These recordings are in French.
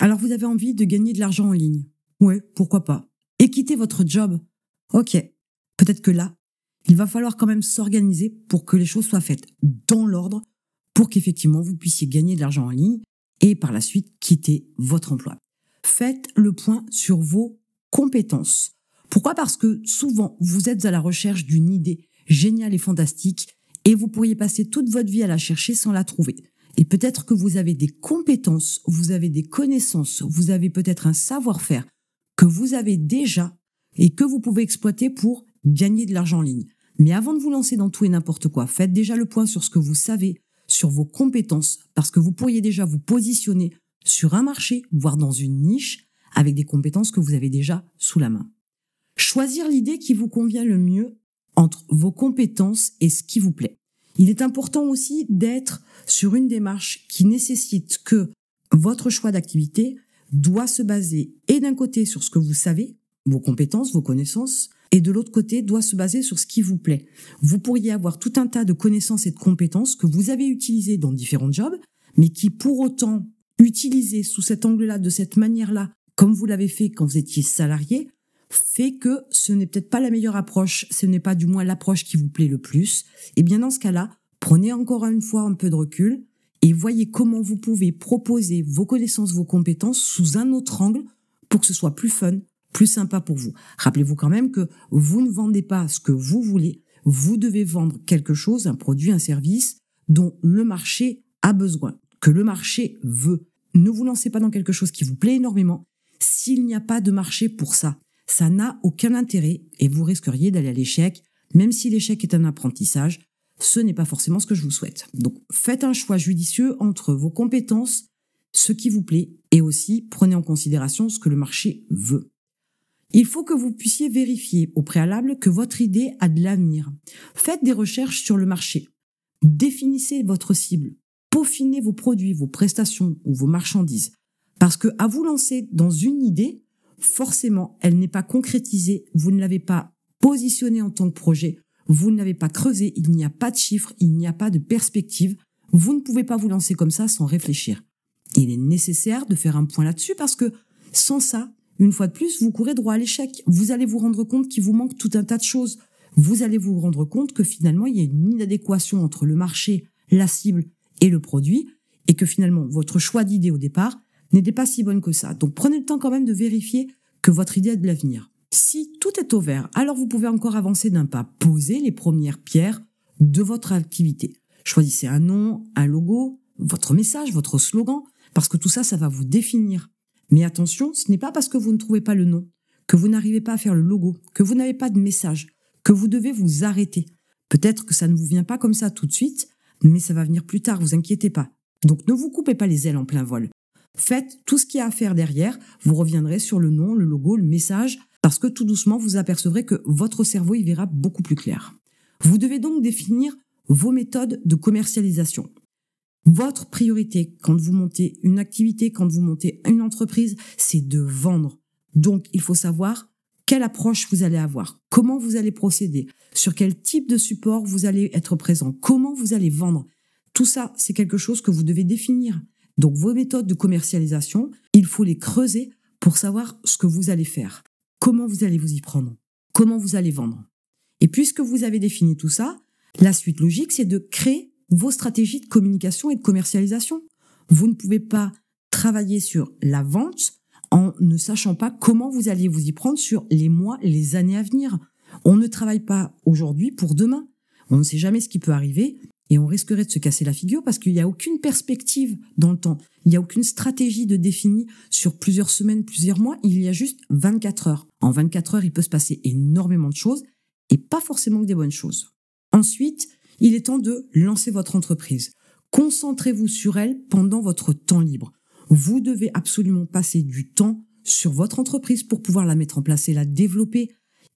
Alors vous avez envie de gagner de l'argent en ligne. Ouais, pourquoi pas. Et quitter votre job. Ok. Peut-être que là, il va falloir quand même s'organiser pour que les choses soient faites dans l'ordre pour qu'effectivement vous puissiez gagner de l'argent en ligne et par la suite quitter votre emploi. Faites le point sur vos compétences. Pourquoi? Parce que souvent, vous êtes à la recherche d'une idée géniale et fantastique et vous pourriez passer toute votre vie à la chercher sans la trouver. Et peut-être que vous avez des compétences, vous avez des connaissances, vous avez peut-être un savoir-faire que vous avez déjà et que vous pouvez exploiter pour gagner de l'argent en ligne. Mais avant de vous lancer dans tout et n'importe quoi, faites déjà le point sur ce que vous savez, sur vos compétences, parce que vous pourriez déjà vous positionner sur un marché, voire dans une niche, avec des compétences que vous avez déjà sous la main. Choisir l'idée qui vous convient le mieux entre vos compétences et ce qui vous plaît. Il est important aussi d'être sur une démarche qui nécessite que votre choix d'activité doit se baser et d'un côté sur ce que vous savez, vos compétences, vos connaissances, et de l'autre côté doit se baser sur ce qui vous plaît. Vous pourriez avoir tout un tas de connaissances et de compétences que vous avez utilisées dans différents jobs, mais qui pour autant utilisées sous cet angle-là, de cette manière-là, comme vous l'avez fait quand vous étiez salarié, fait que ce n'est peut-être pas la meilleure approche, ce n'est pas du moins l'approche qui vous plaît le plus. Et bien dans ce cas-là, prenez encore une fois un peu de recul et voyez comment vous pouvez proposer vos connaissances, vos compétences sous un autre angle pour que ce soit plus fun, plus sympa pour vous. Rappelez-vous quand même que vous ne vendez pas ce que vous voulez, vous devez vendre quelque chose, un produit, un service dont le marché a besoin, que le marché veut. Ne vous lancez pas dans quelque chose qui vous plaît énormément s'il n'y a pas de marché pour ça ça n'a aucun intérêt et vous risqueriez d'aller à l'échec, même si l'échec est un apprentissage. Ce n'est pas forcément ce que je vous souhaite. Donc faites un choix judicieux entre vos compétences, ce qui vous plaît, et aussi prenez en considération ce que le marché veut. Il faut que vous puissiez vérifier au préalable que votre idée a de l'avenir. Faites des recherches sur le marché. Définissez votre cible. Peaufinez vos produits, vos prestations ou vos marchandises. Parce que à vous lancer dans une idée, forcément, elle n'est pas concrétisée, vous ne l'avez pas positionnée en tant que projet, vous ne l'avez pas creusé, il n'y a pas de chiffres, il n'y a pas de perspective, vous ne pouvez pas vous lancer comme ça sans réfléchir. Il est nécessaire de faire un point là-dessus parce que sans ça, une fois de plus, vous courez droit à l'échec. Vous allez vous rendre compte qu'il vous manque tout un tas de choses. Vous allez vous rendre compte que finalement, il y a une inadéquation entre le marché, la cible et le produit et que finalement, votre choix d'idée au départ n'était pas si bonne que ça. Donc prenez le temps quand même de vérifier que votre idée a de l'avenir. Si tout est au vert, alors vous pouvez encore avancer d'un pas, poser les premières pierres de votre activité. Choisissez un nom, un logo, votre message, votre slogan, parce que tout ça, ça va vous définir. Mais attention, ce n'est pas parce que vous ne trouvez pas le nom, que vous n'arrivez pas à faire le logo, que vous n'avez pas de message, que vous devez vous arrêter. Peut-être que ça ne vous vient pas comme ça tout de suite, mais ça va venir plus tard, vous inquiétez pas. Donc ne vous coupez pas les ailes en plein vol. Faites tout ce qu'il y a à faire derrière. Vous reviendrez sur le nom, le logo, le message, parce que tout doucement, vous apercevrez que votre cerveau y verra beaucoup plus clair. Vous devez donc définir vos méthodes de commercialisation. Votre priorité quand vous montez une activité, quand vous montez une entreprise, c'est de vendre. Donc, il faut savoir quelle approche vous allez avoir, comment vous allez procéder, sur quel type de support vous allez être présent, comment vous allez vendre. Tout ça, c'est quelque chose que vous devez définir. Donc vos méthodes de commercialisation, il faut les creuser pour savoir ce que vous allez faire, comment vous allez vous y prendre, comment vous allez vendre. Et puisque vous avez défini tout ça, la suite logique, c'est de créer vos stratégies de communication et de commercialisation. Vous ne pouvez pas travailler sur la vente en ne sachant pas comment vous allez vous y prendre sur les mois, les années à venir. On ne travaille pas aujourd'hui pour demain. On ne sait jamais ce qui peut arriver et on risquerait de se casser la figure parce qu'il n'y a aucune perspective dans le temps. Il n'y a aucune stratégie de définie sur plusieurs semaines, plusieurs mois. Il y a juste 24 heures. En 24 heures, il peut se passer énormément de choses et pas forcément que des bonnes choses. Ensuite, il est temps de lancer votre entreprise. Concentrez-vous sur elle pendant votre temps libre. Vous devez absolument passer du temps sur votre entreprise pour pouvoir la mettre en place et la développer.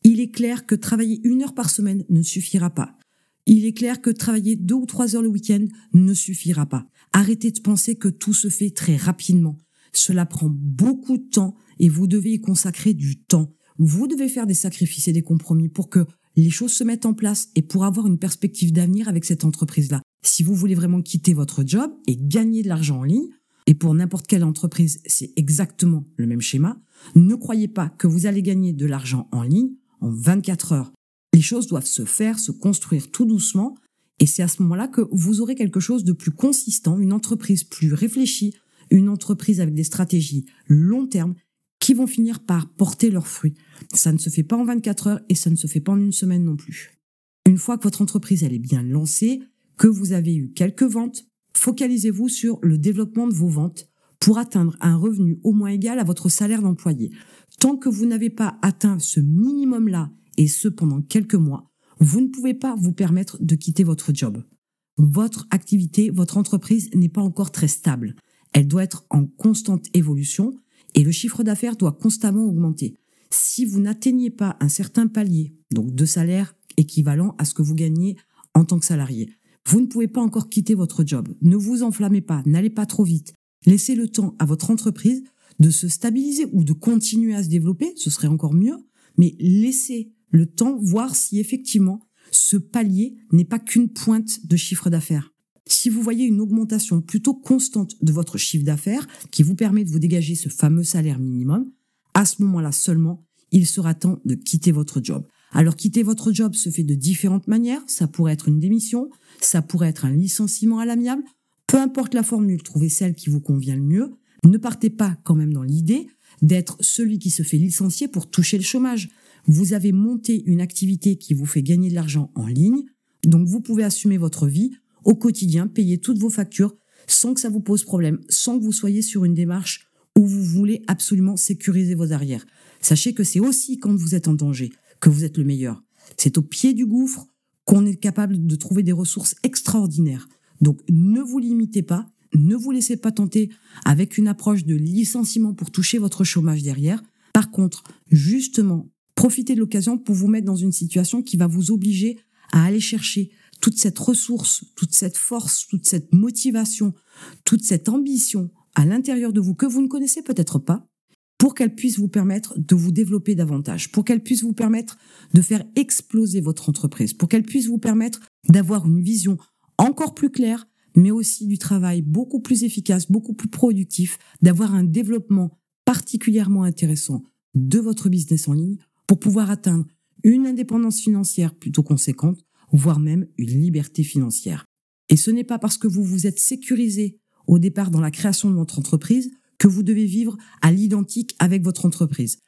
Il est clair que travailler une heure par semaine ne suffira pas. Il est clair que travailler deux ou trois heures le week-end ne suffira pas. Arrêtez de penser que tout se fait très rapidement. Cela prend beaucoup de temps et vous devez y consacrer du temps. Vous devez faire des sacrifices et des compromis pour que les choses se mettent en place et pour avoir une perspective d'avenir avec cette entreprise-là. Si vous voulez vraiment quitter votre job et gagner de l'argent en ligne, et pour n'importe quelle entreprise, c'est exactement le même schéma. Ne croyez pas que vous allez gagner de l'argent en ligne en 24 heures. Les choses doivent se faire, se construire tout doucement, et c'est à ce moment-là que vous aurez quelque chose de plus consistant, une entreprise plus réfléchie, une entreprise avec des stratégies long terme qui vont finir par porter leurs fruits. Ça ne se fait pas en 24 heures et ça ne se fait pas en une semaine non plus. Une fois que votre entreprise elle est bien lancée, que vous avez eu quelques ventes, focalisez-vous sur le développement de vos ventes pour atteindre un revenu au moins égal à votre salaire d'employé. Tant que vous n'avez pas atteint ce minimum-là, et ce pendant quelques mois, vous ne pouvez pas vous permettre de quitter votre job. Votre activité, votre entreprise n'est pas encore très stable. Elle doit être en constante évolution et le chiffre d'affaires doit constamment augmenter. Si vous n'atteignez pas un certain palier, donc de salaire équivalent à ce que vous gagnez en tant que salarié, vous ne pouvez pas encore quitter votre job. Ne vous enflammez pas, n'allez pas trop vite. Laissez le temps à votre entreprise de se stabiliser ou de continuer à se développer, ce serait encore mieux, mais laissez le temps voir si effectivement ce palier n'est pas qu'une pointe de chiffre d'affaires. Si vous voyez une augmentation plutôt constante de votre chiffre d'affaires qui vous permet de vous dégager ce fameux salaire minimum, à ce moment-là seulement, il sera temps de quitter votre job. Alors quitter votre job se fait de différentes manières. Ça pourrait être une démission, ça pourrait être un licenciement à l'amiable. Peu importe la formule, trouvez celle qui vous convient le mieux. Ne partez pas quand même dans l'idée d'être celui qui se fait licencier pour toucher le chômage. Vous avez monté une activité qui vous fait gagner de l'argent en ligne, donc vous pouvez assumer votre vie au quotidien, payer toutes vos factures sans que ça vous pose problème, sans que vous soyez sur une démarche où vous voulez absolument sécuriser vos arrières. Sachez que c'est aussi quand vous êtes en danger que vous êtes le meilleur. C'est au pied du gouffre qu'on est capable de trouver des ressources extraordinaires. Donc ne vous limitez pas, ne vous laissez pas tenter avec une approche de licenciement pour toucher votre chômage derrière. Par contre, justement, profitez de l'occasion pour vous mettre dans une situation qui va vous obliger à aller chercher toute cette ressource, toute cette force, toute cette motivation, toute cette ambition à l'intérieur de vous que vous ne connaissez peut-être pas pour qu'elle puisse vous permettre de vous développer davantage, pour qu'elle puisse vous permettre de faire exploser votre entreprise, pour qu'elle puisse vous permettre d'avoir une vision encore plus claire, mais aussi du travail beaucoup plus efficace, beaucoup plus productif, d'avoir un développement particulièrement intéressant de votre business en ligne pour pouvoir atteindre une indépendance financière plutôt conséquente, voire même une liberté financière. Et ce n'est pas parce que vous vous êtes sécurisé au départ dans la création de votre entreprise que vous devez vivre à l'identique avec votre entreprise.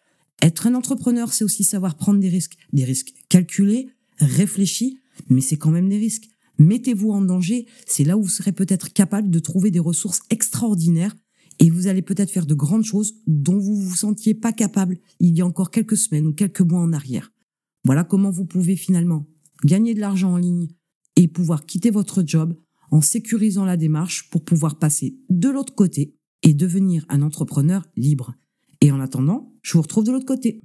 Être un entrepreneur, c'est aussi savoir prendre des risques, des risques calculés, réfléchis, mais c'est quand même des risques. Mettez-vous en danger, c'est là où vous serez peut-être capable de trouver des ressources extraordinaires et vous allez peut-être faire de grandes choses dont vous vous sentiez pas capable il y a encore quelques semaines ou quelques mois en arrière. Voilà comment vous pouvez finalement gagner de l'argent en ligne et pouvoir quitter votre job en sécurisant la démarche pour pouvoir passer de l'autre côté et devenir un entrepreneur libre. Et en attendant, je vous retrouve de l'autre côté.